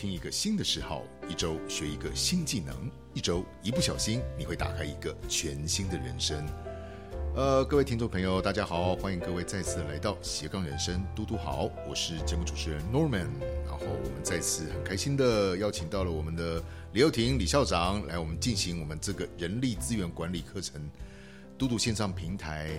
听一个新的嗜好，一周学一个新技能，一周一不小心你会打开一个全新的人生。呃，各位听众朋友，大家好，欢迎各位再次来到斜杠人生，嘟嘟好，我是节目主持人 Norman。然后我们再次很开心的邀请到了我们的李幼廷李校长来我们进行我们这个人力资源管理课程嘟嘟线上平台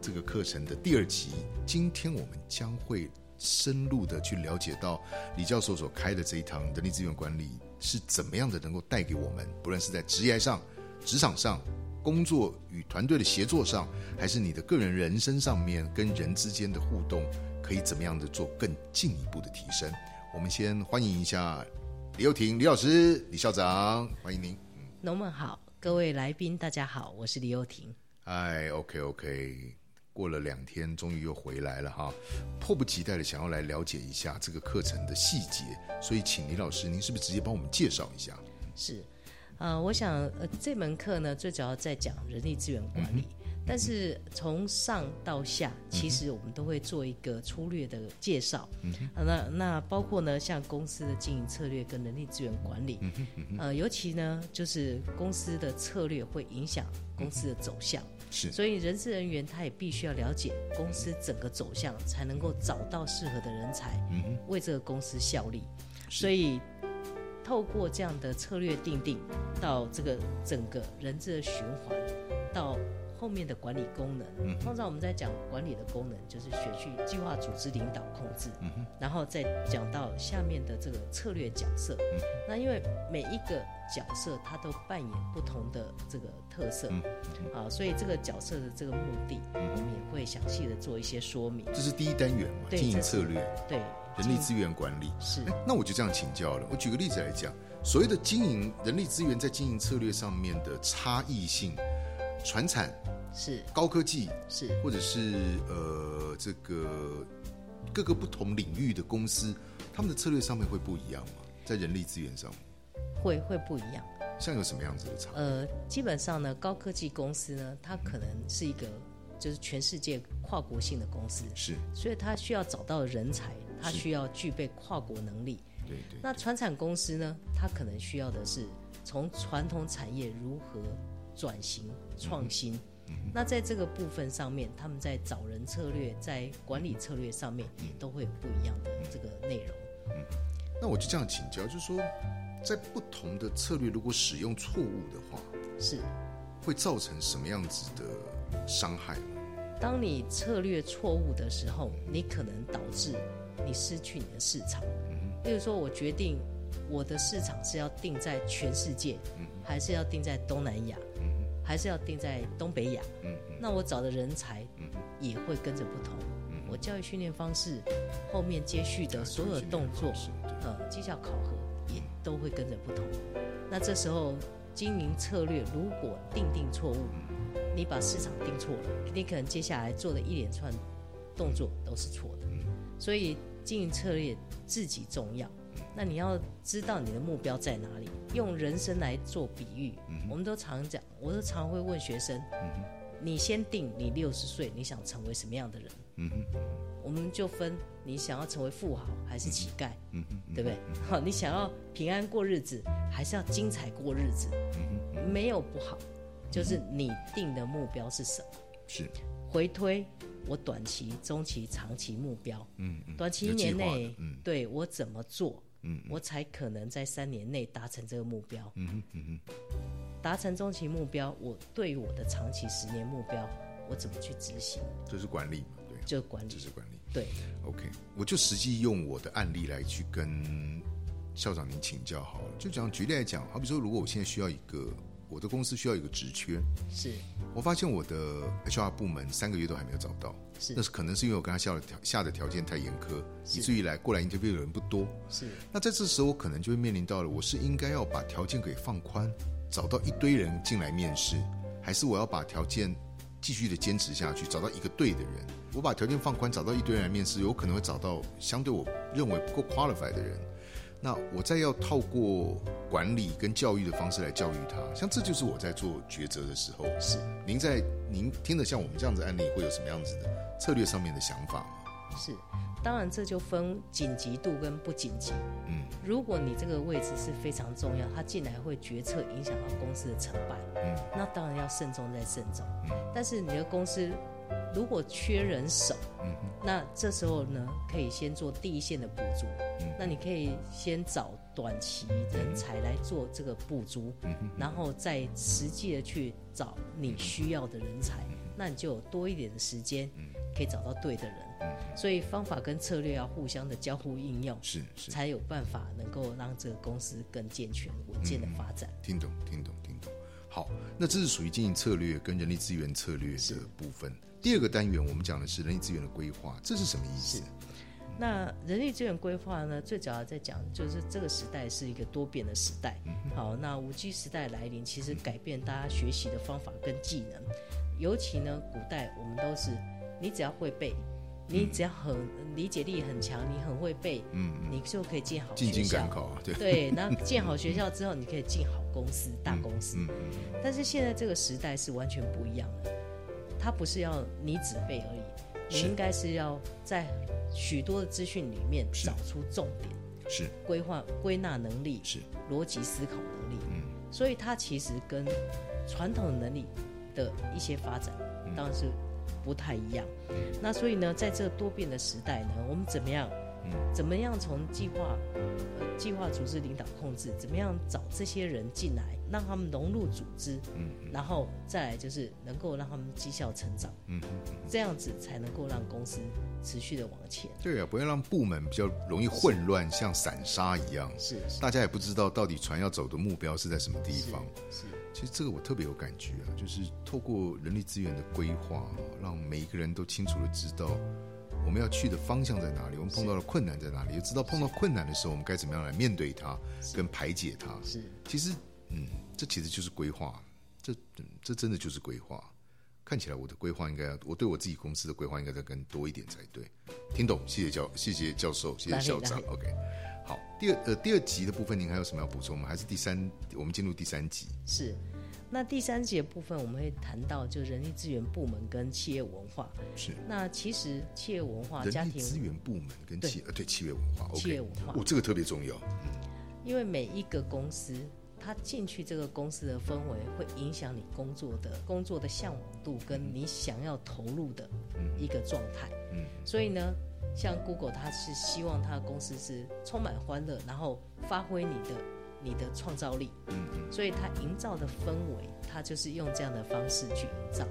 这个课程的第二集。今天我们将会。深入的去了解到李教授所开的这一堂人力资源管理是怎么样的，能够带给我们，不论是在职业上、职场上、工作与团队的协作上，还是你的个人人生上面跟人之间的互动，可以怎么样的做更进一步的提升？我们先欢迎一下李幼廷李老师、李校长，欢迎您。农们好，各位来宾大家好，我是李幼廷。哎，OK OK。过了两天，终于又回来了哈，迫不及待的想要来了解一下这个课程的细节，所以请李老师，您是不是直接帮我们介绍一下？是，呃，我想呃这门课呢，最主要在讲人力资源管理，但是从上到下，其实我们都会做一个粗略的介绍。嗯，那那包括呢，像公司的经营策略跟人力资源管理，呃，尤其呢，就是公司的策略会影响公司的走向。是，所以人事人员他也必须要了解公司整个走向，才能够找到适合的人才，为这个公司效力。所以，透过这样的策略定定，到这个整个人质的循环，到。后面的管理功能，通常我们在讲管理的功能，就是学去计划、组织、领导、控制，然后再讲到下面的这个策略角色。那因为每一个角色它都扮演不同的这个特色，啊，所以这个角色的这个目的，我们也会详细的做一些说明。这是第一单元嘛？经营策略，对，人力资源管理是。那我就这样请教了。我举个例子来讲，所谓的经营人力资源在经营策略上面的差异性，传产。是高科技，是或者是呃这个各个不同领域的公司，他们的策略上面会不一样吗？在人力资源上，会会不一样。像有什么样子的差？呃，基本上呢，高科技公司呢，它可能是一个就是全世界跨国性的公司，是，所以它需要找到人才，它需要具备跨国能力。对对。那传产公司呢，它可能需要的是从传统产业如何转型创新。那在这个部分上面，他们在找人策略、在管理策略上面，也都会有不一样的这个内容。嗯，那我就这样请教，就是说，在不同的策略如果使用错误的话，是会造成什么样子的伤害？当你策略错误的时候，你可能导致你失去你的市场。嗯，例如说，我决定我的市场是要定在全世界，还是要定在东南亚？还是要定在东北亚，嗯，那我找的人才，嗯，也会跟着不同，嗯，我教育训练方式，后面接续的所有动作，呃，绩效考核也都会跟着不同。那这时候经营策略如果定定错误，你把市场定错了，你可能接下来做的一连串动作都是错的。所以经营策略自己重要。那你要知道你的目标在哪里？用人生来做比喻，我们都常讲，我都常会问学生：，你先定你六十岁你想成为什么样的人？我们就分你想要成为富豪还是乞丐，对不对？好，你想要平安过日子还是要精彩过日子？没有不好，就是你定的目标是什么？是回推。我短期、中期、长期目标，嗯，短期一年内，嗯，对我怎么做，嗯，我才可能在三年内达成这个目标，嗯哼，嗯哼，达成中期目标，我对我的长期十年目标，我怎么去执行？这是管理嘛？对，就是管理，这是管理。对，OK，我就实际用我的案例来去跟校长您请教好了。就讲举例来讲，好比说，如果我现在需要一个。我的公司需要一个职缺，是。我发现我的 HR 部门三个月都还没有找到，是。那是可能是因为我跟他下的条下的条件太严苛，以至于来过来 interview 的人不多，是。那在这时候我可能就会面临到了，我是应该要把条件给放宽，找到一堆人进来面试，还是我要把条件继续的坚持下去，找到一个对的人？我把条件放宽，找到一堆人来面试，有可能会找到相对我认为不够 qualified 的人。那我再要透过管理跟教育的方式来教育他，像这就是我在做抉择的时候。是，您在您听得像我们这样子案例，会有什么样子的策略上面的想法吗？是，当然这就分紧急度跟不紧急。嗯，如果你这个位置是非常重要，他进来会决策影响到公司的成败，嗯，那当然要慎重再慎重。嗯但是你的公司如果缺人手，嗯那这时候呢，可以先做第一线的补足。嗯那你可以先找短期人才来做这个补足，嗯然后再实际的去找你需要的人才，那你就有多一点的时间，嗯可以找到对的人。所以方法跟策略要互相的交互应用，是是，才有办法能够让这个公司更健全、稳健的发展。听懂听懂听懂。好，那这是属于经营策略跟人力资源策略的部分。第二个单元我们讲的是人力资源的规划，这是什么意思？那人力资源规划呢，最主要在讲就是这个时代是一个多变的时代。好，那五 G 时代来临，其实改变大家学习的方法跟技能。尤其呢，古代我们都是你只要会背，你只要很理解力很强，你很会背，嗯，你就可以进好进京学校赶。考啊，对，对，那进好学校之后，你可以进好公司、大公司。嗯但是现在这个时代是完全不一样的，它不是要你只背而已，你应该是要在许多的资讯里面找出重点，是规划、归纳能力、是，逻辑思考能力。嗯所以它其实跟传统能力的一些发展嗯当然是不太一样。那所以呢，在这多变的时代呢，我们怎么样？嗯。怎么样从计划、呃、计划组织领导控制，怎么样找这些人进来，让他们融入组织，嗯然后再来就是能够让他们绩效成长，嗯，这样子才能够让公司持续的往前。对啊，不要让部门比较容易混乱，像散沙一样，是是。大家也不知道到底船要走的目标是在什么地方。是其实这个我特别有感觉啊，就是透过人力资源的规划，让每一个人都清楚的知道我们要去的方向在哪里，我们碰到的困难在哪里，也知道碰到困难的时候我们该怎么样来面对它，跟排解它。是其实，嗯，这其实就是规划，这嗯这真的就是规划。看起来我的规划应该要，我对我自己公司的规划应该再更多一点才对。听懂？谢谢教，谢谢教授，谢谢校长。OK，好，第二呃第二集的部分您还有什么要补充吗？还是第三？我们进入第三集。是。那第三节部分我们会谈到，就人力资源部门跟企业文化。是那其实企业文化、家人力资，源部门跟企呃对企业文化企业文化哦，这个特别重要。因为每一个公司，它进去这个公司的氛围，会影响你工作的工作的向往度，跟你想要投入的一个状态。嗯，所以呢，像 Google，它是希望它的公司是充满欢乐，然后发挥你的你的创造力。所以他营造的氛围，他就是用这样的方式去营造。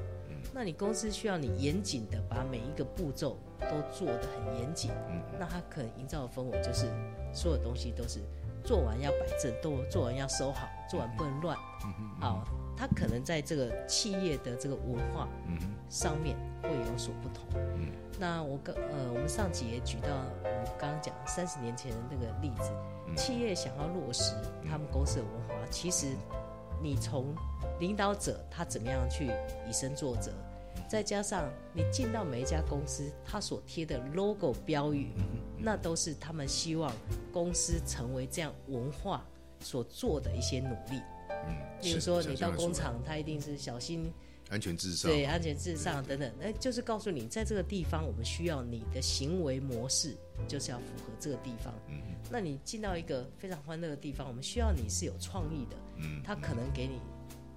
那你公司需要你严谨的把每一个步骤都做得很严谨，嗯那他可能营造的氛围就是所有东西都是做完要摆正，都做完要收好，做完不能乱。好，它可能在这个企业的这个文化嗯上面会有所不同。嗯。那我刚呃，我们上集也举到我们刚刚讲三十年前的那个例子，嗯。企业想要落实他们公司的文化，其实你从领导者他怎么样去以身作则，再加上你进到每一家公司，他所贴的 logo 标语，那都是他们希望公司成为这样文化所做的一些努力。嗯，比如是说你到工厂，他一定是小心安全至上，对安全至上等等，那就是告诉你，在这个地方我们需要你的行为模式，就是要符合这个地方。嗯那你进到一个非常欢乐的地方，我们需要你是有创意的，嗯，他可能给你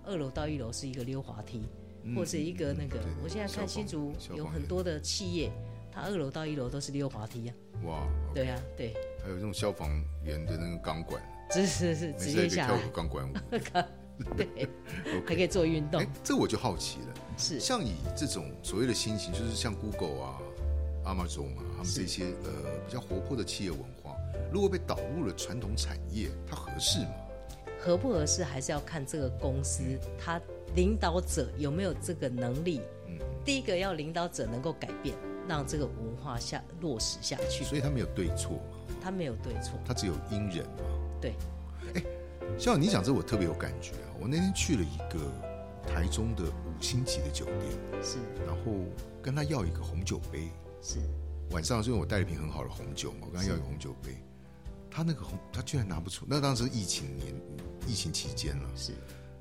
二楼到一楼是一个溜滑梯，嗯或者一个那个我现在看新竹有很多的企业，它二楼到一楼都是溜滑梯啊，哇，对啊，对，还有这种消防员的那个钢管，是是是，每直接下来，个钢管舞。对，还可以做运动哎，，这我就好奇了，是像以这种所谓的新型，就是像 Google 啊、Amazon 啊，他们这些呃比较活泼的企业文化，如果被导入了传统产业，它合适吗？合不合适，还是要看这个公司它领导者有没有这个能力。嗯第一个要领导者能够改变，让这个文化下落实下去。所以它没有对错嘛，他没有对错，它只有因人嘛。对，哎像你讲这，我特别有感觉啊！我那天去了一个台中的五星级的酒店，是然后跟他要一个红酒杯。是晚上是因为我带了一瓶很好的红酒嘛，我跟他要一个红酒杯，他那个红他居然拿不出，那当时疫情年疫情期间了，是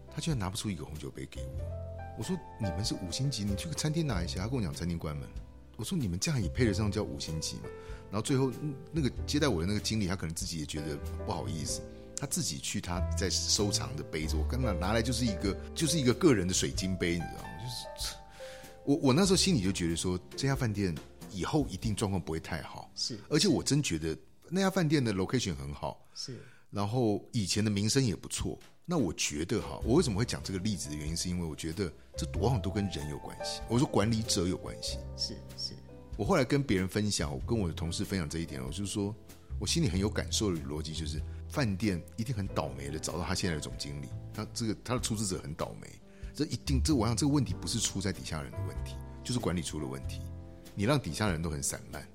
他居然拿不出一个红酒杯给我。我说你们是五星级，你去个餐厅拿一下。他跟我讲餐厅关门，我说你们这样也配得上叫五星级吗？然后最后嗯那个接待我的那个经理，他可能自己也觉得不好意思，他自己去他在收藏的杯子，我刚拿拿来就是一个就是一个个人的水晶杯，你知道吗？就是我我那时候心里就觉得说，这家饭店以后一定状况不会太好，是而且我真觉得那家饭店的 location 很好，是然后以前的名声也不错。那我觉得哈，我为什么会讲这个例子的原因，是因为我觉得这往往都跟人有关系。我说管理者有关系。是是我后来跟别人分享，我跟我的同事分享这一点，我就是说我心里很有感受的逻辑就是，饭店一定很倒霉的找到他现在的总经理，他这个他的出资者很倒霉，这一定这我想这个问题不是出在底下人的问题，就是管理出了问题。你让底下人都很散漫，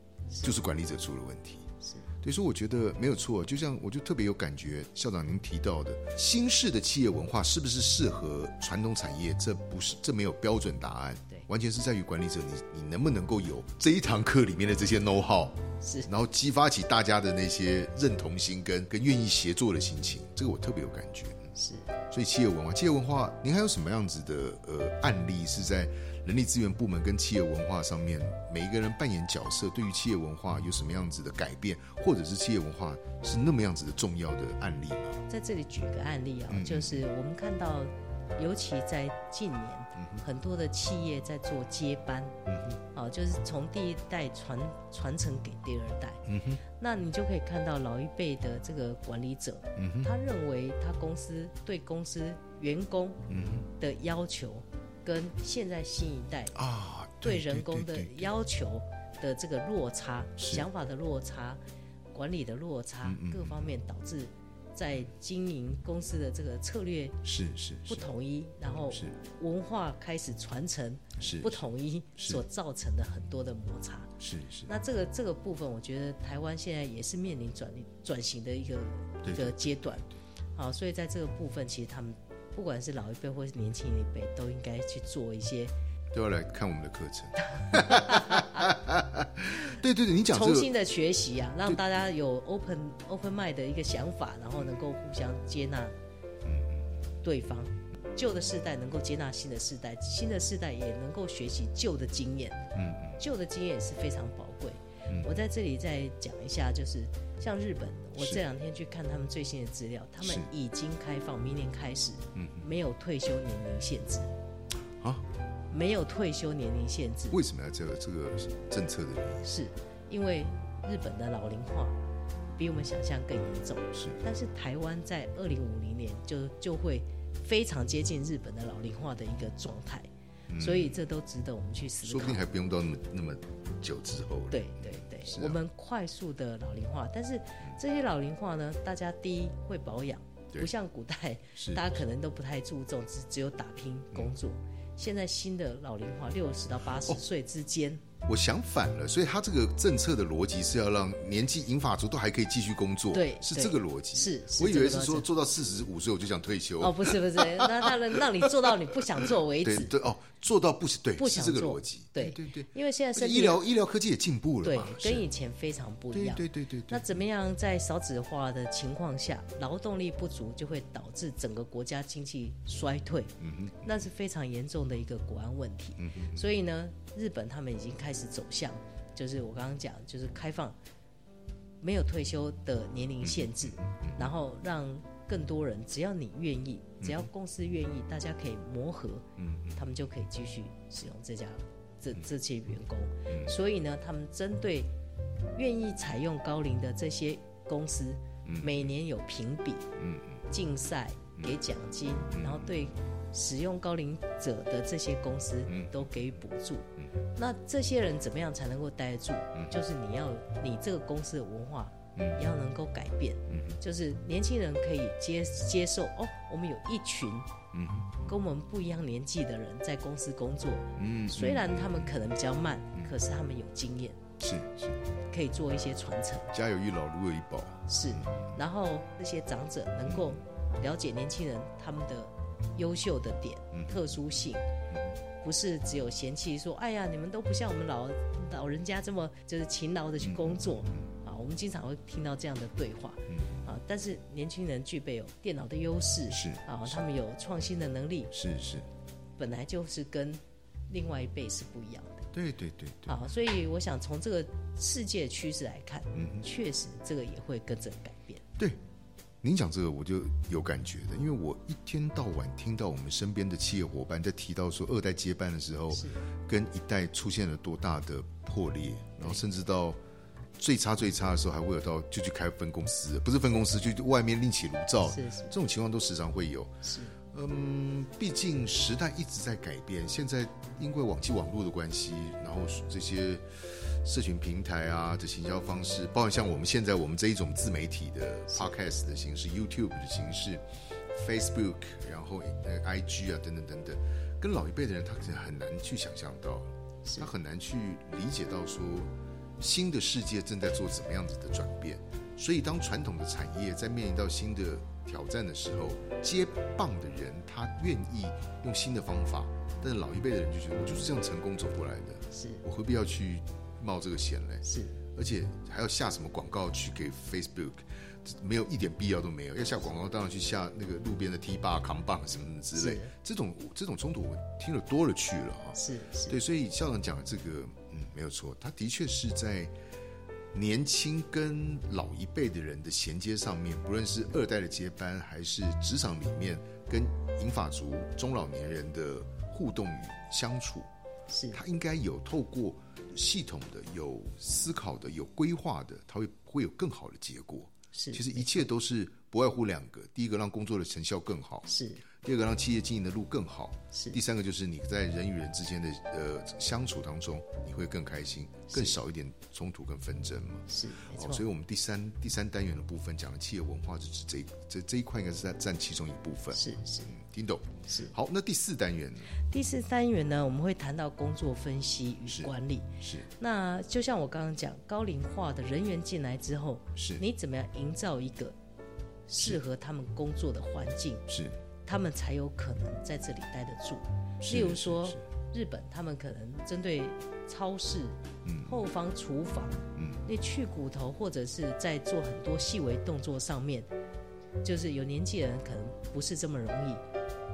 就是管理者出了问题。是所以说，我觉得没有错。就像我就特别有感觉，校长您提到的新式的企业文化是不是适合传统产业？这不是这没有标准答案，对完全是在于管理者你你能不能够有这一堂课里面的这些 know how，是然后激发起大家的那些认同心跟跟愿意协作的心情，这个我特别有感觉。是所以企业文化，企业文化，您还有什么样子的呃案例是在人力资源部门跟企业文化上面，每一个人扮演角色，对于企业文化有什么样子的改变，或者是企业文化是那么样子的重要的案例吗？在这里举个案例嗯啊，就是我们看到，尤其在近年，嗯很多的企业在做接班，啊，就是从第一代传传承给第二代。嗯，那你就可以看到老一辈的这个管理者，嗯，他认为他公司对公司员工嗯的要求，跟现在新一代啊，对人工的要求的这个落差、是。想法的落差、管理的落差各方面，导致在经营公司的这个策略是是不统一，然后是。文化开始传承是不统一所造成的很多的摩擦。是是，那这个这个部分，我觉得台湾现在也是面临转转型的一个一个阶段，好，所以在这个部分，其实他们不管是老一辈或是年轻一辈，都应该去做一些都要来看我们的课程。对对对，你讲这个重新的学习啊，让大家有 open open mind 的一个想法，然后能够互相接纳对方。旧的世代能够接纳新的世代，新的世代也能够学习旧的经验。嗯旧的经验也是非常宝贵。嗯。我在这里再讲一下，就是像日本，我这两天去看他们最新的资料，他们已经开放，明年开始嗯。没有退休年龄限制，啊，没有退休年龄限制，为什么要这个这个政策的原因？是因为日本的老龄化比我们想象更严重。是但是台湾在二零五零年就就会非常接近日本的老龄化的一个状态，所以这都值得我们去思考说不定。还不用到那么那么久之后。对对对，啊我们快速的老龄化，但是这些老龄化呢，大家第一会保养，不像古代大家可能都不太注重，只只有打拼工作。现在新的老龄化，六十到八十岁之间，我想反了，所以他这个政策的逻辑是要让年纪银发族都还可以继续工作，对对。是这个逻辑。是是我以为是说做到四十五岁我就想退休。哦，不是不是，那那那让你做到你不想做为止，对对哦，做到不是对，是不想做这个逻辑。对对对，因为现在医疗医疗科技也进步了对跟以前非常不一对样。对对对对，那怎么样在少子化的情况下，劳动力不足就会导致整个国家经济衰退，嗯那是非常严重的一个国安问题。嗯所以呢，日本他们已经开始走向，就是我刚刚讲，就是开放没有退休的年龄限制，嗯然后让更多人，只要你愿意，只要公司愿意，大家可以磨合，嗯他们就可以继续使用这家这这些员工。所以呢，他们针对愿意采用高龄的这些公司，每年有评比、嗯竞赛、给奖金，然后对使用高龄者的这些公司都给予补助。那这些人怎么样才能够待得住？就是你要你这个公司的文化。也要能够改变，就是年轻人可以接接受哦，我们有一群嗯。跟我们不一样年纪的人在公司工作，嗯，虽然他们可能比较慢，可是他们有经验，是是，可以做一些传承。家有一老如有一宝，是，然后这些长者能够了解年轻人他们的优秀的点、特殊性，不是只有嫌弃说，哎呀，你们都不像我们老老人家这么就是勤劳的去工作。啊。我们经常会听到这样的对话啊，但是年轻人具备有电脑的优势，是啊，他们有创新的能力，是是，本来就是跟另外一辈是不一样的。对对对对，啊，所以我想从这个世界趋势来看，嗯，确实这个也会跟着改变。对，您讲这个我就有感觉的，因为我一天到晚听到我们身边的企业伙伴在提到说二代接班的时候，跟一代出现了多大的破裂，然后甚至到最差最差的时候，还会有到就去开分公司，不是分公司，就外面另起炉灶，是是，这种情况都时常会有。是，嗯，毕竟时代一直在改变，现在因为网际网络的关系，然后这些社群平台啊的行销方式，包括像我们现在我们这一种自媒体的 podcast 的形式、YouTube 的形式、Facebook，然后呃 IG 啊等等等等，跟老一辈的人他可能很难去想象到，他很难去理解到说新的世界正在做怎么样子的转变。所以当传统的产业在面临到新的挑战的时候，接棒的人他愿意用新的方法，但是老一辈的人就觉得我就是这样成功走过来的，是我何必要去冒这个险嘞？是，而且还要下什么广告去给 Facebook，没有一点必要都没有。要下广告，当然去下那个路边的 T 霸、扛棒什么什么之类。这种这种冲突我听了多了去了啊。是是，对，所以校长讲的这个，嗯，没有错，他的确是在。年轻跟老一辈的人的衔接上面，不论是二代的接班，还是职场里面跟银发族中老年人的互动与相处，是他应该有透过系统的、有思考的、有规划的，他会会有更好的结果。是，其实一切都是不外乎两个：第一个让工作的成效更好，是；第二个让企业经营的路更好，是；第三个就是你在人与人之间的呃相处当中，你会更开心，更少一点冲突跟纷争嘛。是，哦，所以我们第三第三单元的部分讲的企业文化，就是这这这一块应该是在占其中一部分。是是，听懂？是。好，那第四单元呢？第四单元呢，我们会谈到工作分析与管理。是。那就像我刚刚讲，高龄化的人员进来之后，是你怎么样营造一个适合他们工作的环境？是。他们才有可能在这里待得住。例如说，日本他们可能针对超市、后方厨房，那去骨头或者是在做很多细微动作上面，就是有年纪人可能不是这么容易，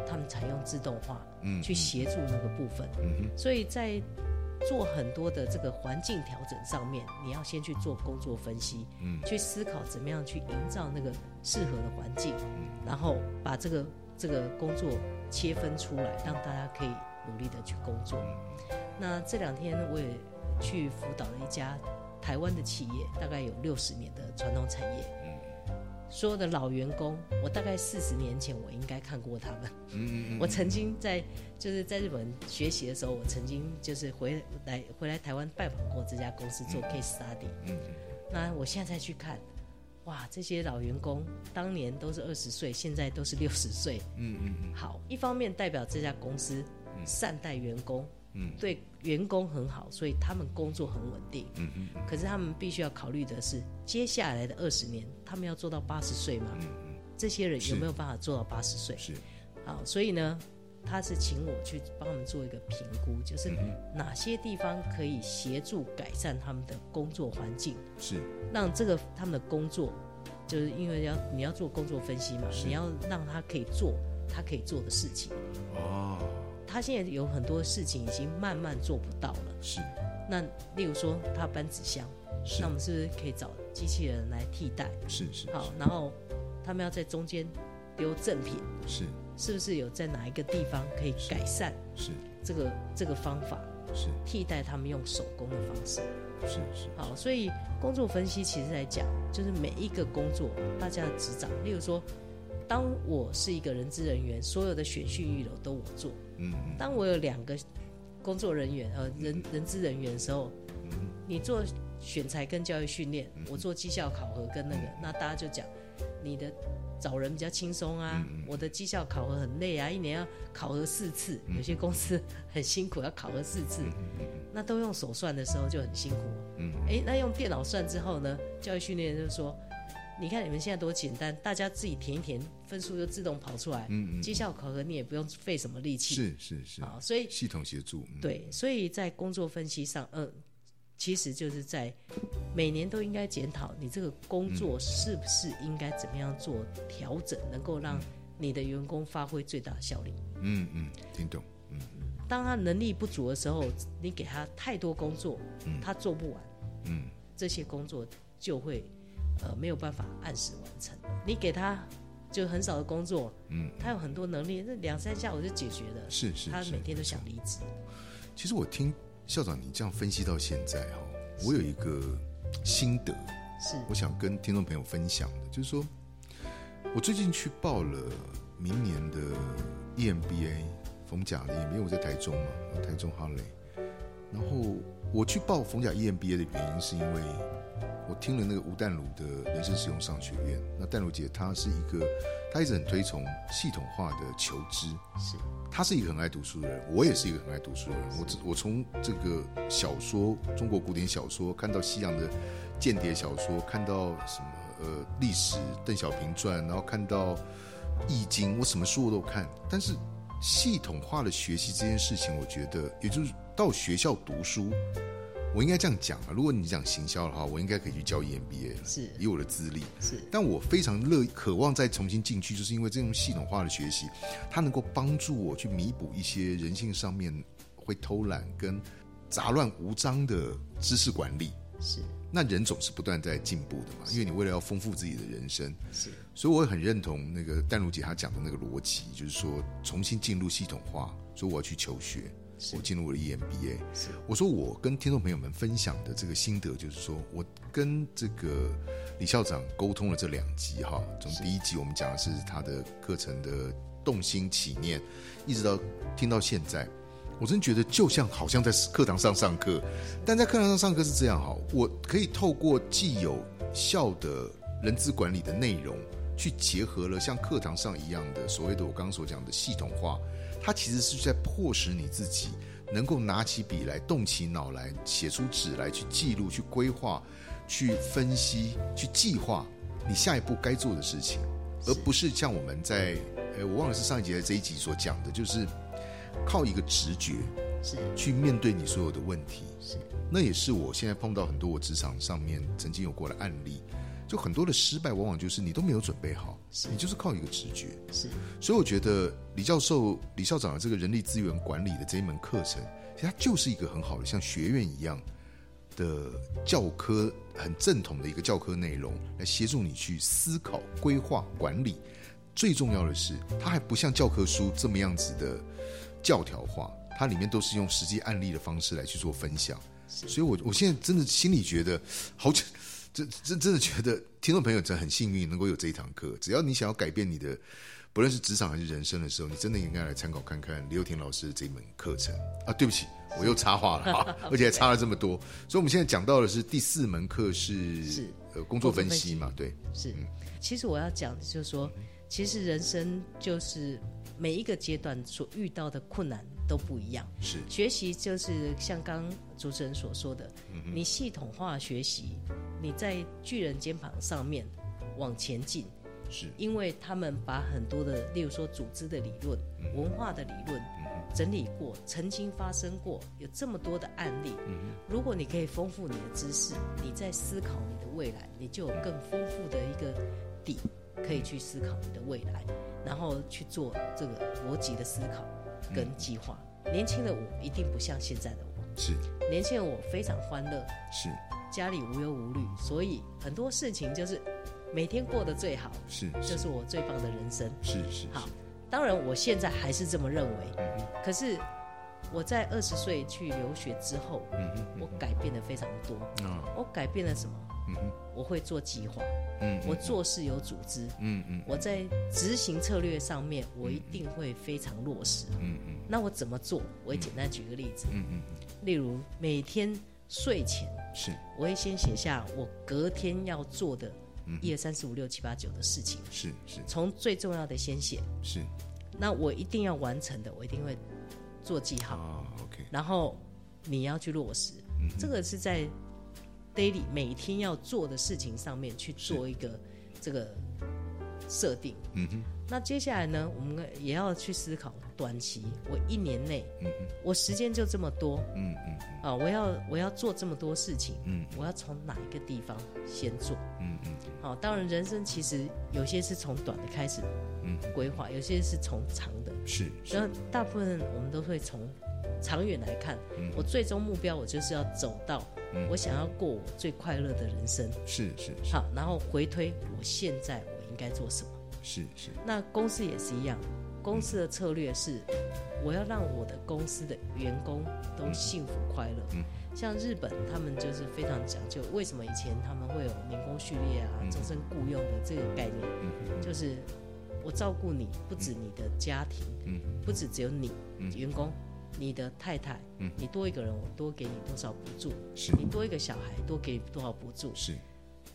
他们采用自动化去协助那个部分。所以在做很多的这个环境调整上面，你要先去做工作分析，去思考怎么样去营造那个适合的环境，然后把这个。这个工作切分出来，让大家可以努力的去工作。那这两天我也去辅导了一家台湾的企业，大概有六十年的传统产业。所有的老员工，我大概四十年前我应该看过他们。嗯我曾经在就是在日本学习的时候，我曾经就是回来回来台湾拜访过这家公司做 case study。嗯那我现在再去看。哇，这些老员工当年都是二十岁，现在都是六十岁。嗯嗯嗯。好，一方面代表这家公司善待员工，嗯，对员工很好，所以他们工作很稳定。嗯嗯。可是他们必须要考虑的是，接下来的二十年，他们要做到八十岁吗？嗯嗯。这些人有没有办法做到八十岁？是。好，所以呢。他是请我去帮他们做一个评估，就是哪些地方可以协助改善他们的工作环境，是让这个他们的工作，就是因为要你要做工作分析嘛，你要让他可以做他可以做的事情。哦，他现在有很多事情已经慢慢做不到了。是，那例如说他搬纸箱，那我们是不是可以找机器人来替代？是是。好，然后他们要在中间丢赠品。是。是不是有在哪一个地方可以改善？是这个这个方法是替代他们用手工的方式。是是好，所以工作分析其实来讲，就是每一个工作大家的执掌。例如说，当我是一个人资人员，所有的选训预留都我做。嗯嗯。当我有两个工作人员呃人人资人员的时候，嗯你做选材跟教育训练，我做绩效考核跟那个，那大家就讲你的。找人比较轻松啊，我的绩效考核很累啊，一年要考核四次，有些公司很辛苦要考核四次，那都用手算的时候就很辛苦。嗯，哎，那用电脑算之后呢？教育训练就是说，你看你们现在多简单，大家自己填一填，分数就自动跑出来。嗯嗯，绩效考核你也不用费什么力气。是是是。啊，所以系统协助。对，所以在工作分析上，嗯。其实就是在每年都应该检讨你这个工作是不是应该怎么样做调整，能够让你的员工发挥最大效力。嗯嗯，听懂。嗯，当他能力不足的时候，你给他太多工作，他做不完，嗯，这些工作就会呃没有办法按时完成。你给他就很少的工作，嗯，他有很多能力，那两三下我就解决了。是是是他每天都想离职。其实我听校长你这样分析到现在哈，我有一个心得，是我想跟听众朋友分享的，就是说我最近去报了明年的 EMBA 冯甲的 EMBA，因为我在台中嘛，台中哈雷。然后我去报冯甲 EMBA 的原因，是因为我听了那个吴淡如的人生实用商学院。那淡如姐她是一个，她一直很推崇系统化的求知，是她是一个很爱读书的人，我也是一个很爱读书的人。我只我从这个小说，中国古典小说，看到西洋的间谍小说，看到什么呃历史邓小平传，然后看到易经，我什么书我都看。但是系统化的学习这件事情，我觉得也就是到学校读书，我应该这样讲啊。如果你讲行销的话，我应该可以去教 EMBA 了，是以我的资历。是但我非常乐渴望再重新进去，就是因为这种系统化的学习，它能够帮助我去弥补一些人性上面会偷懒跟杂乱无章的知识管理。是那人总是不断在进步的嘛，因为你为了要丰富自己的人生，是所以我也很认同那个淡如姐她讲的那个逻辑，就是说重新进入系统化，说我要去求学，我进入了 EMBA。是。我说我跟听众朋友们分享的这个心得，就是说我跟这个李校长沟通了这两集哈，从第一集我们讲的是他的课程的动心起念，一直到听到现在，我真觉得就像好像在课堂上上课，但在课堂上上课是这样哈，我可以透过既有效的人资管理的内容，去结合了像课堂上一样的所谓的我刚刚所讲的系统化，它其实是在迫使你自己能够拿起笔来，动起脑来，写出纸来，去记录、去规划、去分析、去计划你下一步该做的事情，而不是像我们在呃，我忘了是上一集还是这一集所讲的，就是靠一个直觉是去面对你所有的问题。是那也是我现在碰到很多我职场上面曾经有过的案例，就很多的失败往往就是你都没有准备好，你就是靠一个直觉。是所以我觉得李教授、李校长的这个人力资源管理的这一门课程，其实它就是一个很好的像学院一样的教科，很正统的一个教科内容，来协助你去思考、规划、管理。最重要的是，它还不像教科书这么样子的教条化，它里面都是用实际案例的方式来去做分享。所以我我现在真的心里觉得好，真真真的觉得听众朋友真的很幸运能够有这一堂课。只要你想要改变你的，不论是职场还是人生的时候，你真的应该来参考看看李幼婷老师的这门课程啊。对不起，我又插话了啊，而且还插了这么多。所以我们现在讲到的是第四门课是是呃工作分析嘛，对，是，其实我要讲的就是说，其实人生就是每一个阶段所遇到的困难都不一样。是学习就是像刚主持人所说的，你系统化学习，你在巨人肩膀上面往前进，是。因为他们把很多的，例如说组织的理论、文化的理论整理过，曾经发生过，有这么多的案例。如果你可以丰富你的知识，你在思考你的未来，你就有更丰富的一个底，可以去思考你的未来，然后去做这个逻辑的思考跟计划。年轻的我一定不像现在的我，是。年轻的我非常欢乐，是家里无忧无虑，所以很多事情就是每天过得最好，是这是我最棒的人生。是是好，当然我现在还是这么认为。可是我在二十岁去留学之后，我改变的非常多。啊我改变了什么？我会做计划，嗯我做事有组织，嗯嗯我在执行策略上面，我一定会非常落实。嗯嗯那我怎么做？我会简单举个例子，嗯嗯例如每天睡前，是。我会先写下我隔天要做的一二三四五六七八九的事情，是是。从最重要的先写。是。那我一定要完成的，我一定会做记号，啊，OK。然后你要去落实。嗯这个是在 daily 每天要做的事情上面去做一个这个设定。嗯哼那接下来呢，我们也要去思考短期，我一年内，嗯嗯。我时间就这么多嗯嗯啊，我要我要做这么多事情，嗯。我要从哪一个地方先做？嗯嗯好，当然人生其实有些是从短的开始嗯。规划，有些是从长的。是是。那大部分我们都会从长远来看，我最终目标我就是要走到我想要过我最快乐的人生。是是是。好，然后回推我现在我应该做什么。是是，那公司也是一样，公司的策略是我要让我的公司的员工都幸福快乐。嗯像日本，他们就是非常讲究。为什么以前他们会有年功序列啊、终身雇佣的这个概念？就是我照顾你，不止你的家庭，嗯不止只有你、员工，你的太太，嗯你多一个人，我多给你多少补助？是你多一个小孩，多给你多少补助？是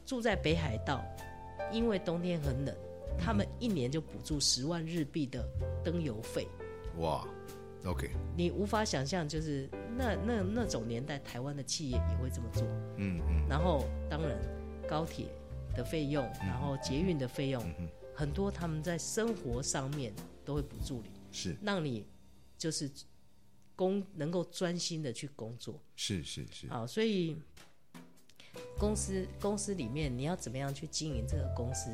住在北海道，因为冬天很冷，他们一年就补助十万日币的灯油费。哇，OK，你无法想象，就是那那那种年代，台湾的企业也会这么做。嗯嗯然后，当然高铁的费用，然后捷运的费用，很多他们在生活上面都会补助你，是让你就是工能够专心的去工作。是是是，好，所以公司公司里面你要怎么样去经营这个公司，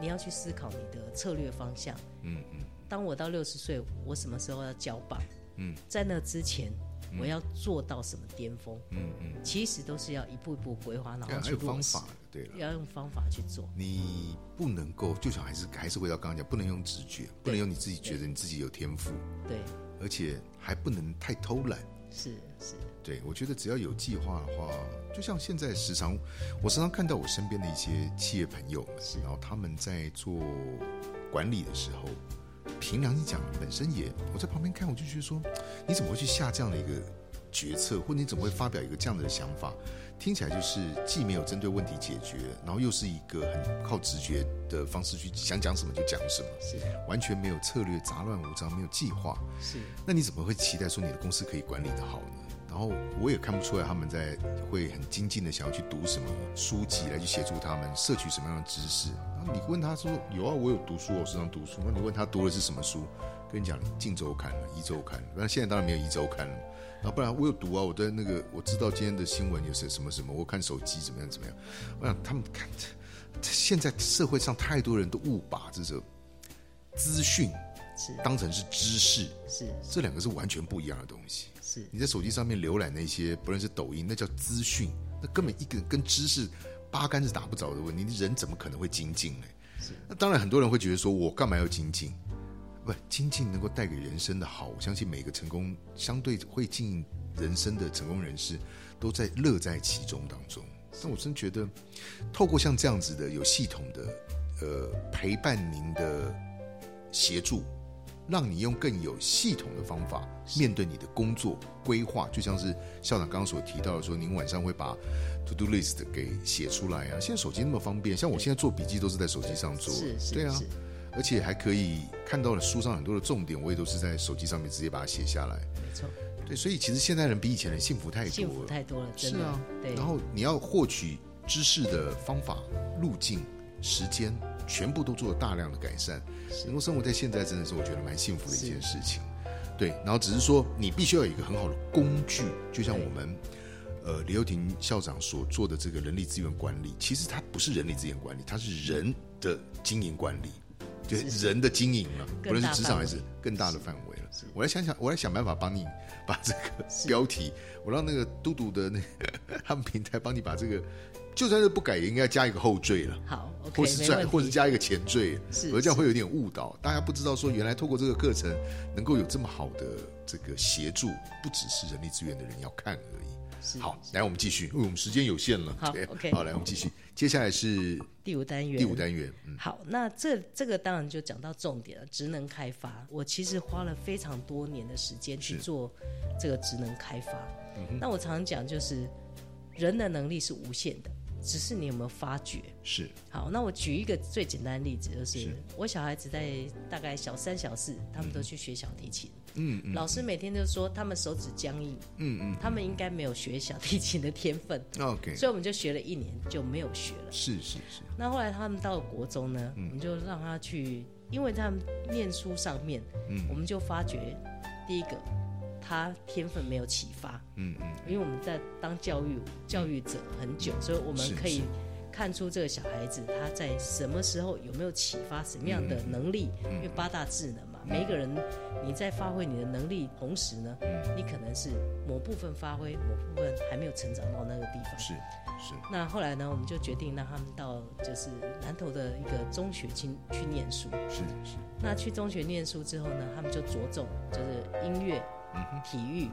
你要去思考你的策略方向。嗯嗯当我到六十岁，我什么时候要交棒？嗯，在那之前，我要做到什么巅峰？嗯嗯，其实都是要一步一步规划，然后还去方法，，对了。要用方法去做。你不能够，就像还是还是回到刚刚讲，不能用直觉，不能用你自己觉得你自己有天赋，对，而且还不能太偷懒。是是，对我觉得只要有计划的话，就像现在时常，我时常看到我身边的一些企业朋友们，然后他们在做管理的时候，凭良心讲，本身也我在旁边看，我就觉得说，你怎么会去下这样的一个决策，或你怎么会发表一个这样的想法？听起来就是既没有针对问题解决，然后又是一个很靠直觉的方式去想讲什么就讲什么，是完全没有策略，杂乱无章，没有计划。是，那你怎么会期待说你的公司可以管理的好呢？然后我也看不出来他们在会很精进的想要去读什么书籍来去协助他们摄取什么样的知识。然后你问他说有啊，我有读书，我时常读书。那你问他读的是什么书？跟你讲，《镜周刊》了，《一周刊》。那现在当然没有《一周刊》了。然后不然我有读啊，我在那个我知道今天的新闻有些什么什么，我看手机怎么样怎么样。我想他们看，现在社会上太多人都误把这个资讯是当成是知识。是这两个是完全不一样的东西。是你在手机上面浏览那些，不论是抖音，那叫资讯，那根本一个跟知识八竿子打不着的问题。你人怎么可能会精进呢？是那当然，很多人会觉得说，我干嘛要精进？不，精进能够带给人生的好，我相信每个成功相对会经营人生的成功人士，都在乐在其中当中。但我真觉得，透过像这样子的有系统的呃陪伴您的协助，让你用更有系统的方法面对你的工作规划，就像是校长刚刚所提到的说，您晚上会把 to do list 给写出来啊。现在手机那么方便，像我现在做笔记都是在手机上做，对啊是，而且还可以看到了书上很多的重点，我也都是在手机上面直接把它写下来。没错，对，所以其实现代人比以前人幸福太多了，幸福太多了，真的。是啊，对，然后你要获取知识的方法、路径、时间，全部都做了大量的改善，能够生活在现在，真的是我觉得蛮幸福的一件事情。对，然后只是说你必须要有一个很好的工具，就像我们呃李幼廷校长所做的这个人力资源管理，其实它不是人力资源管理，它是人的经营管理，就是人的经营了，更不论是职场还是更大的范围了。我来想想，我来想办法帮你 把这个标题，我让那个嘟嘟的那个 他们平台帮你把这个，就算是不改，也应该加一个后缀了。好或是加，没问题。或是加一个前缀，是而这样会有点误导，大家不知道说原来透过这个课程能够有这么好的这个协助，不只是人力资源的人要看而已。是。好，来我们继续，因为我们时间有限了。好对 OK 好，来我们继续，接下来是第五单元，第五单元，嗯，好，那这这个当然就讲到重点了，职能开发。我其实花了非常多年的时间去做这个职能开发。嗯那我常常讲，就是人的能力是无限的，只是你有没有发觉。是。好，那我举一个最简单的例子，就是是。我小孩子在大概小三、小四，他们都去学小提琴。嗯嗯老师每天就说他们手指僵硬，嗯嗯他们应该没有学小提琴的天分，，OK，所以我们就学了一年就没有学了。是是是，那后来他们到了国中呢，嗯。我们就让他去，因为他们念书上面，嗯。我们就发觉，第一个他天分没有启发，嗯嗯，因为我们在当教育教育者很久，所以我们可以看出这个小孩子他在什么时候有没有启发什么样的能力，因为八大智能嘛，每一个人你在发挥你的能力同时呢，你可能是某部分发挥，某部分还没有成长到那个地方。是是，那后来呢，我们就决定让他们到就是南投的一个中学去去念书。是是，那去中学念书之后呢，他们就着重就是音乐、体育、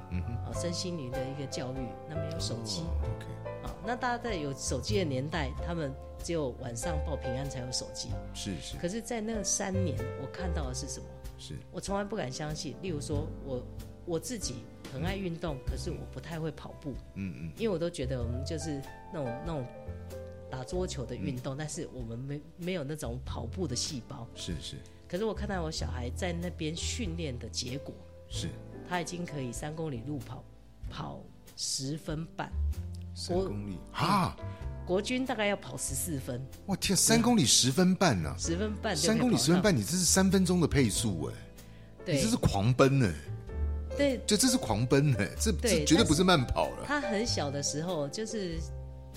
啊身心灵的一个教育。那没有手机，哦，OK，啊，那大家在有手机的年代，他们只有晚上报平安才有手机。是是可是，在那三年，我看到的是什么？是，我从来不敢相信。例如说，我我自己很爱运动，可是我不太会跑步，嗯嗯，因为我都觉得我们就是那种那种打桌球的运动，但是我们没没有那种跑步的细胞。是是可是我看到我小孩在那边训练的结果，是，他已经可以三公里路跑跑十分半，三公里。啊！国军大概要跑十四分，我天，三公里十分半呢、十分半三公里，十分半，你这是三分钟的配速哎、你对这是狂奔呢、对，就这是狂奔呢、这这绝对不是慢跑了。他很小的时候就是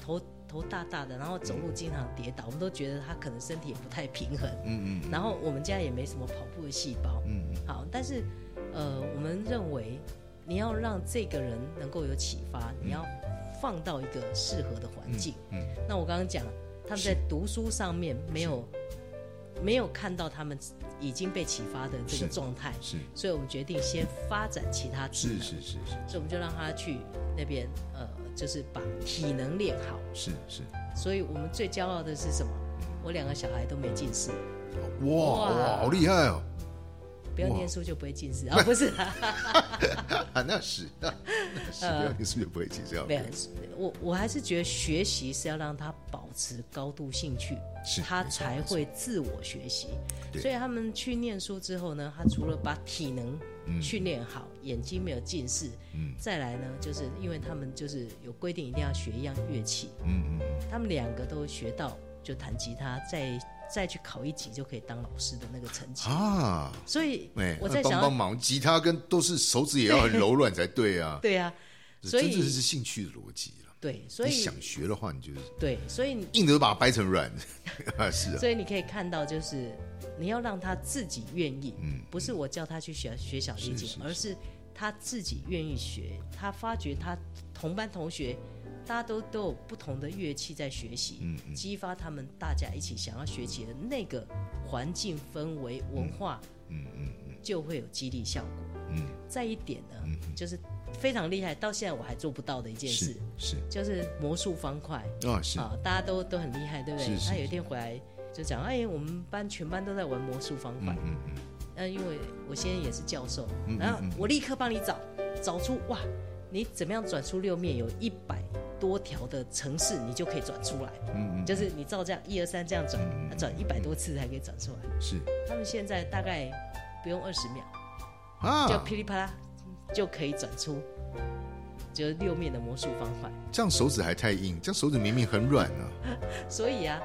头头大大的，然后走路经常跌倒，我们都觉得他可能身体也不太平衡。嗯嗯。然后我们家也没什么跑步的细胞。嗯嗯，好，但是呃，我们认为你要让这个人能够有启发，你要放到一个适合的环境。嗯那我刚刚讲，他们在读书上面没有没有看到他们已经被启发的这是个状态，是所以我们决定先发展其他技能。是是是是所以我们就让他去那边，呃，就是把体能练好。是是，所以我们最骄傲的是什么？我两个小孩都没近视，哇哇哇，好厉害哦！不要念书就不会近视啊？不是。啊，啊，那是那那是，不要念书就不会记这样？没有，我我还是觉得学习是要让他保持高度兴趣是，他才会自我学习。所以他们去念书之后呢，他除了把体能训练好，眼睛没有近视，嗯。再来呢，就是因为他们就是有规定一定要学一样乐器，嗯嗯他们两个都学到，就弹吉他，再再去考一级就可以当老师的那个成绩。啊，所以哎，我在想帮帮忙，吉他跟都是手指也要很柔软才对啊。对啊，所以这就是兴趣的逻辑了。对，所以你想学的话，你就是对，所以你硬的都把它掰成软的。是啊，所以你可以看到，就是你要让他自己愿意，嗯不是我叫他去学学小提琴，而是他自己愿意学。他发觉他同班同学，大家都都有不同的乐器在学习，嗯嗯。激发他们大家一起想要学习的那个环境氛围文化，嗯嗯就会有激励效果。嗯。再一点呢，就是非常厉害，到现在我还做不到的一件事，是就是魔术方块。啊是。啊，大家都都很厉害，对不对？他有一天回来就讲，哎，我们班全班都在玩魔术方块。嗯嗯那、因为我现在也是教授，嗯然后嗯嗯。我立刻帮你找，找出哇，你怎么样转出六面，有一百多条的城市，你就可以转出来。嗯嗯就是你照这样一二三这样转，转一百多次才可以转出来。嗯是他们现在大概不用二十秒，啊就啊，噼里啪啦就可以转出，就是六面的魔术方块。这样手指还太硬，这样手指明明很软呢。所以啊，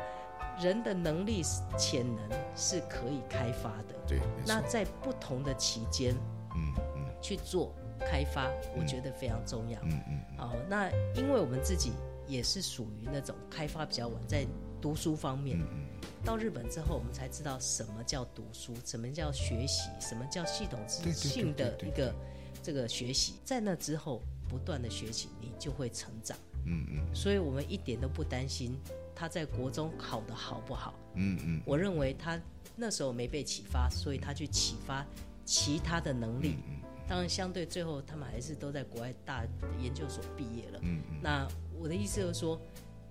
人的能力潜能是可以开发的。对，那，在不同的期间嗯嗯去做开发，我觉得非常重要。嗯嗯好，那因为我们自己也是属于那种开发比较晚，在读书方面，嗯嗯到日本之后，我们才知道什么叫读书，什么叫学习，什么叫系统性性的一个这个学习。在那之后，不断的学习，你就会成长。嗯嗯所以我们一点都不担心他在国中考的好不好。嗯嗯我认为他那时候没被启发，所以他去启发其他的能力。嗯当然，相对最后他们还是都在国外大的研究所毕业了。嗯那我的意思就是说，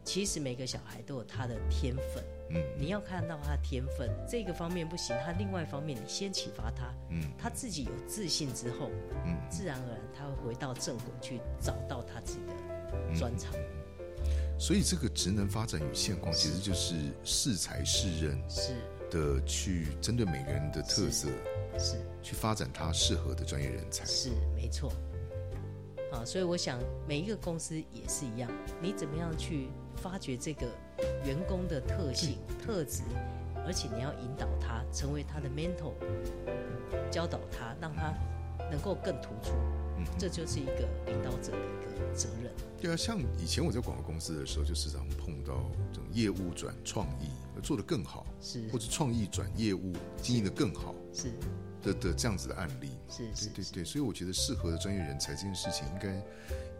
其实每个小孩都有他的天分，嗯你要看到他的天分，这个方面不行，他另外一方面你先启发他，嗯。他自己有自信之后，嗯自然而然他会回到正轨去找到他自己的专长。所以这个职能发展与现况，其实就是适才适任。是的去针对每个人的特色，是。去发展他适合的专业人才。是没错。好，所以我想每一个公司也是一样，你怎么样去发掘这个员工的特性、特质，而且你要引导他成为他的 mentor，教导他，让他能够更突出，嗯这就是一个领导者的一个责任。对啊，像以前我在广告公司的时候，就时常碰到这种业务转创意，做得更好，是或者创意转业务，经营得更好。是，的的这样子的案例。是对对对，所以我觉得适合的专业人才这件事情，应该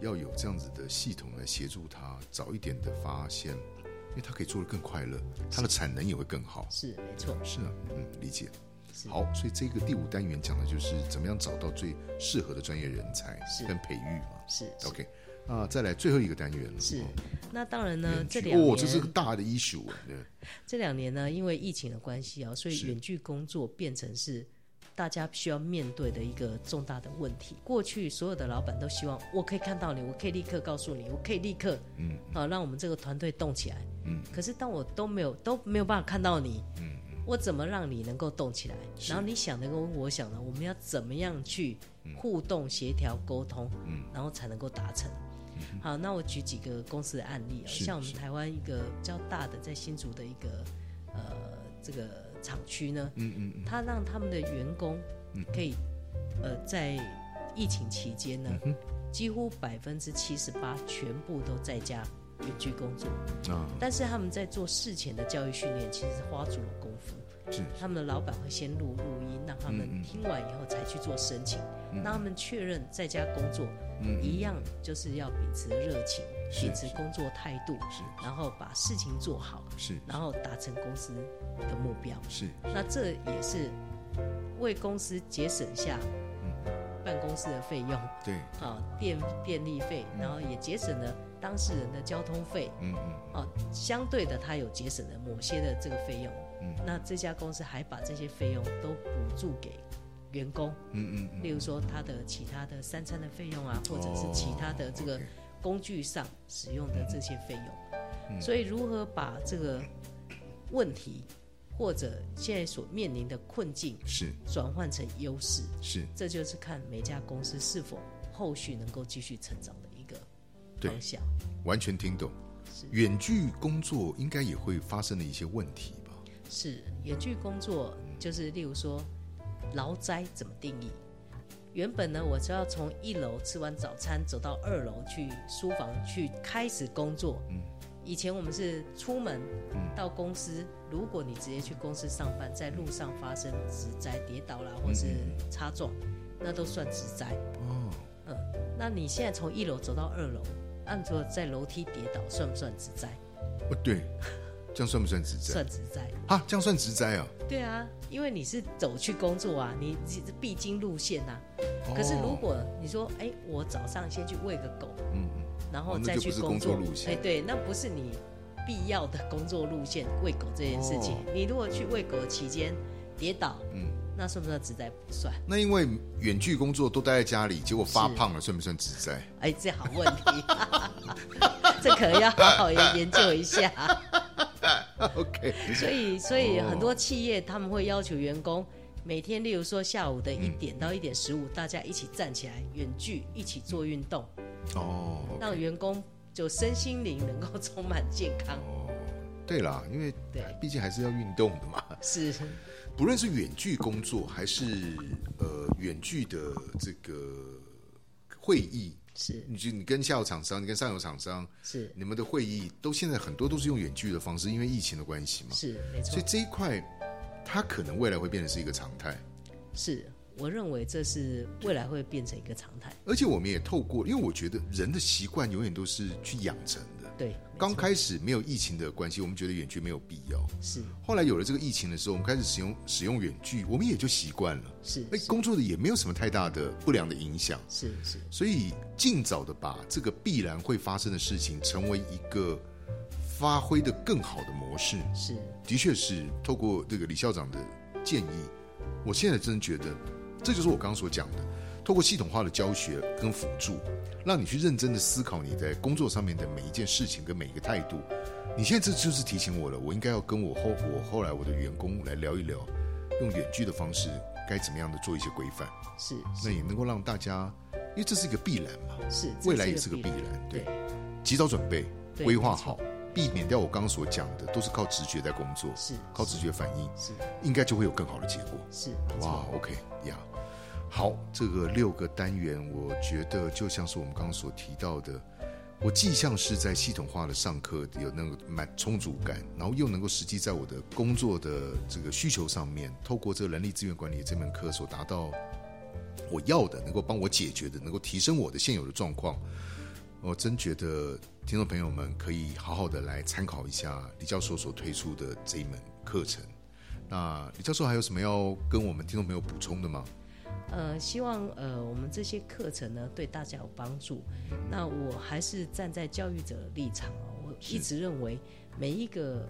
要有这样子的系统来协助他早一点的发现，因为他可以做得更快乐，他的产能也会更好。是没错，是啊，嗯，理解。是好，所以这个第五单元讲的就是怎么样找到最适合的专业人才是跟培育嘛。是是 OK，啊，再来最后一个单元了。是哦。那当然呢，这两年哦，这是个大的 issue 啊。对这两年呢，因为疫情的关系啊，所以远距工作变成是大家需要面对的一个重大的问题。过去所有的老板都希望我可以看到你，我可以立刻告诉你，我可以立刻，嗯，啊，让我们这个团队动起来，嗯。可是当我都没有都没有办法看到你，嗯，我怎么让你能够动起来？然后你想的跟我想的，我们要怎么样去互动、协调、沟通，嗯，然后才能够达成。好，那我举几个公司的案例啊，是像我们台湾一个比较大的在新竹的一个呃这个厂区呢，嗯嗯嗯，他让他们的员工可以呃在疫情期间呢，几乎百分之七十八全部都在家远距工作，啊，但是他们在做事前的教育训练，其实是花足了功夫。是他们的老板会先录录音，让他嗯们听完以后才去做申请，让他们确认在家工作，一样就是要秉持热情，秉持工作态度，是然后把事情做好，是然后达成公司的目标。是那这也是为公司节省下办公室的费用对，啊，电电力费，然后也节省了当事人的交通费，嗯嗯哦，相对的，他有节省了某些的这个费用。嗯，那这家公司还把这些费用都补助给员工，嗯嗯例如说他的其他的三餐的费用啊，或者是其他的这个工具上使用的这些费用。所以，如何把这个问题或者现在所面临的困境是转换成优势，是，这就是看每家公司是否后续能够继续成长的一个方向。完全听懂。远距工作应该也会发生的一些问题吧？是远距工作，就是例如说劳灾怎么定义？原本呢，我只要从一楼吃完早餐走到二楼去书房去开始工作。嗯，以前我们是出门到公司，如果你直接去公司上班，在路上发生职灾、跌倒啦，或是擦撞，那都算职灾。哦，嗯，那你现在从一楼走到二楼，按说在楼梯跌倒，算不算职灾？哦对，这样算不算职灾？算职灾。啊，这样算职灾啊？对啊，因为你是走去工作啊，你必经路线呐、哦可是如果你说，哎，我早上先去喂个狗，嗯嗯，然后再去工作作路线哎，对，那不是你必要的工作路线，喂狗这件事情。哦你如果去喂狗的期间跌倒，嗯，那算不算职灾？不算。那因为远距工作都待在家里，结果发胖了，算不算职灾？哎，这好问题，这可能要好好研研究一下。OK，所以，所以哦。很多企业他们会要求员工每天，例如说下午的一点到一点十五，大家一起站起来，远距一起做运动，哦让员工就身心灵能够充满健康。哦，对啦，因为对。毕竟还是要运动的嘛。是，不论是远距工作还是呃远距的这个会议，是，你就你跟下游厂商，你跟上游厂商，是，你们的会议都现在很多都是用远距的方式，因为疫情的关系嘛。是，没错所以，这一块，它可能未来会变成是一个常态。是。我认为这是未来会变成一个常态。而且我们也透过，因为我觉得人的习惯永远都是去养成的。对，刚开始没有疫情的关系，我们觉得远距没有必要。是后来有了这个疫情的时候，我们开始使用使用远距，我们也就习惯了。是哎，工作的也没有什么太大的不良的影响，是是所以尽早的把这个必然会发生的事情，成为一个发挥的更好的模式。是的确是透过这个李校长的建议，我现在真的觉得，这就是我刚刚所讲的，透过系统化的教学跟辅助，让你去认真的思考你在工作上面的每一件事情跟每一个态度。你现在这就是提醒我了，我应该要跟我后我后来我的员工来聊一聊，用远距的方式该怎么样的做一些规范，是那也能够让大家，因为这是一个必然嘛，是，这未来也是个必必然，对对，，及早准备，规划好，避免掉我刚刚所讲的都是靠直觉在工作，是靠直觉反应，是应该就会有更好的结果。是哇，OK 呀，好，这个六个单元，我觉得就像是我们刚刚所提到的，我既像是在系统化的上课，有那个满充足感，然后又能够实际在我的工作的这个需求上面，透过这个人力资源管理这门课所达到我要的，能够帮我解决的，能够提升我的现有的状况。我真觉得听众朋友们可以好好的来参考一下李教授所推出的这一门课程。那李教授还有什么要跟我们听众朋友补充的吗？呃，希望呃我们这些课程呢对大家有帮助。那我还是站在教育者的立场啊，我一直认为每一个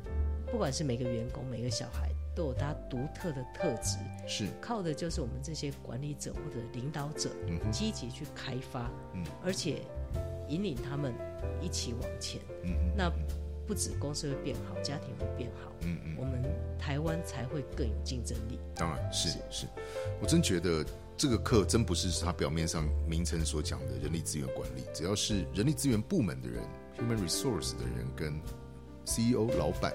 不管是每个员工、每个小孩都有他独特的特质，是。靠的就是我们这些管理者或者领导者积极去开发，嗯。而且引领他们一起往前。嗯那不止公司会变好，家庭会变好，嗯嗯，我们台湾才会更有竞争力。当然是。是，我真觉得这个课真不是他表面上名称所讲的人力资源管理，只要是人力资源部门的人，human resource 的人跟 CEO 老板，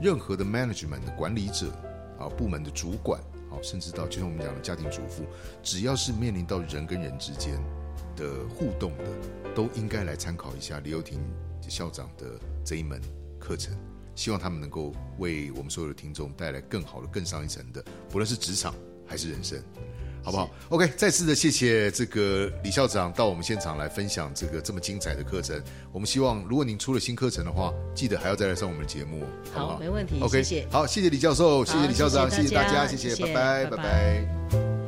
任何的 management 的管理者啊，部门的主管，好，甚至到就像我们讲的家庭主妇，只要是面临到人跟人之间的互动的，都应该来参考一下李幼廷校长的这一门课程。希望他们能够为我们所有的听众带来更好的、更上一层的，不论是职场还是人生，好不好？OK，再次的谢谢这个李校长到我们现场来分享这个这么精彩的课程。我们希望，如果您出了新课程的话，记得还要再来上我们的节目，好不好？好，没问题 OK，谢谢。好，谢谢李教授，谢谢李校长，谢谢大家谢谢拜，拜拜拜